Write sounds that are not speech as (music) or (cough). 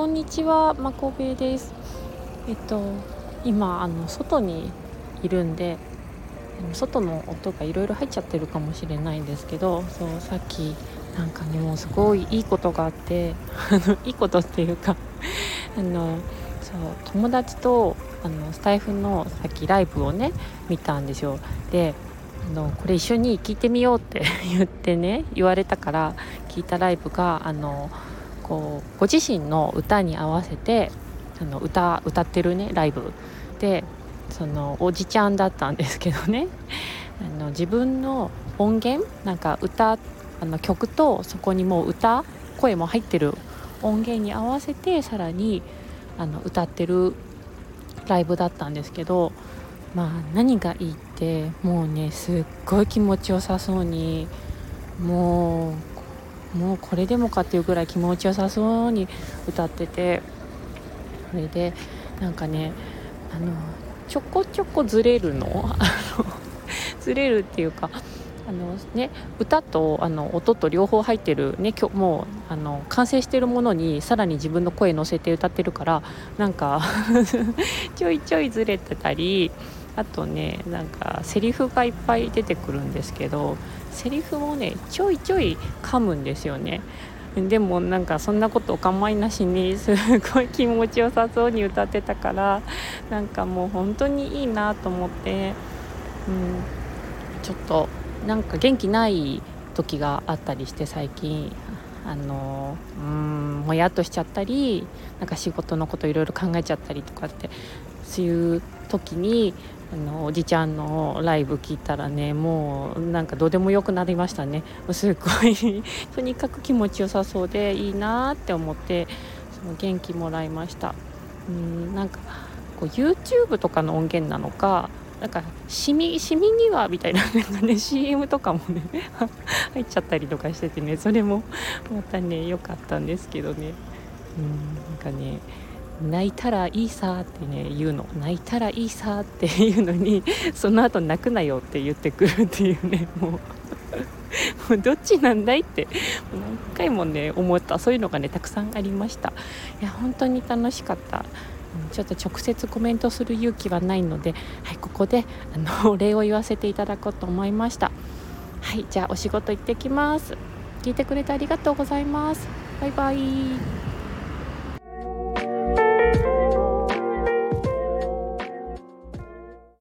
こんにちは、まこべです。えっと今あの外にいるんで、外の音がいろいろ入っちゃってるかもしれないんですけど、そうさっきなんかねもうすごいいいことがあって、あのいいことっていうかあのそう友達とあのスタイフのさっきライブをね見たんですよ。であのこれ一緒に聞いてみようって (laughs) 言ってね言われたから聞いたライブがあのこうご自身の歌に合わせてあの歌歌ってるねライブ。でそのおじちゃんだったんですけどね。(laughs) あの自分の音源なんか歌あの曲とそこにもう歌声も入ってる音源に合わせてさらにあの歌ってるライブだったんですけどまあ何がいいってもうねすっごい気持ちよさそうにもうもうこれでもかっていうぐらい気持ちよさそうに歌ってて。それでなんかねあのちょこちょこずれるの？(laughs) ずれるっていうかあの、ね、歌とあの音と両方入ってる、ね、もうあの完成してるものにさらに自分の声乗せて歌ってるからなんか (laughs) ちょいちょいずれてたりあとねなんかセリフがいっぱい出てくるんですけどセリフもねちょいちょい噛むんですよね。でもなんかそんなことお構いなしに (laughs) すごい気持ちよさそうに歌ってたからなんかもう本当にいいなと思って、うん、ちょっとなんか元気ない時があったりして最近あのうんもやっとしちゃったりなんか仕事のこといろいろ考えちゃったりとかってそういう時にあのおじちゃんのライブ聞いたらねもうなんかどうでもよくなりましたね。すごい (laughs) とにかく気持ちよさそうでいいなって思ってその元気もらいました。うんなんかこう YouTube とかの音源なのかなんかシミシミにはみたいななんかね (laughs) CM とかもね (laughs) 入っちゃったりとかしててねそれもまたね良かったんですけどね。うんなんかね泣いたらいいさってね言うの。泣いたらいいさっていうのに (laughs) その後泣くなよって言ってくるっていうねもう。(laughs) どっちなんだいって何回もね思った。そういうのがねたくさんありました。いや本当に楽しかった。ちょっと直接コメントする勇気はないので、はい、ここであの (laughs) お礼を言わせていただこうと思いました。はいじゃあお仕事行ってきます。聞いてくれてありがとうございます。バイバイ。